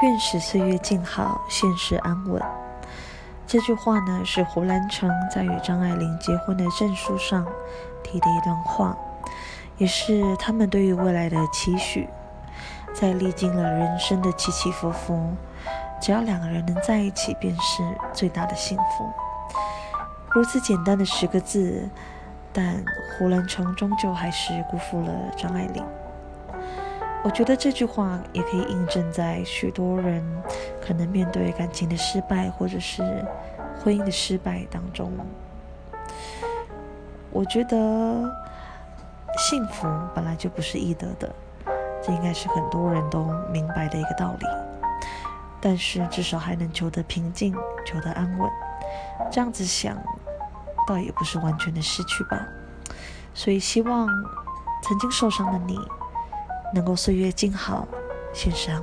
愿使岁月静好，现实安稳。这句话呢，是胡兰成在与张爱玲结婚的证书上提的一段话，也是他们对于未来的期许。在历经了人生的起起伏伏，只要两个人能在一起，便是最大的幸福。如此简单的十个字，但胡兰成终究还是辜负了张爱玲。我觉得这句话也可以印证在许多人可能面对感情的失败，或者是婚姻的失败当中。我觉得幸福本来就不是易得的，这应该是很多人都明白的一个道理。但是至少还能求得平静，求得安稳。这样子想，倒也不是完全的失去吧。所以希望曾经受伤的你。能够岁月静好，欣赏。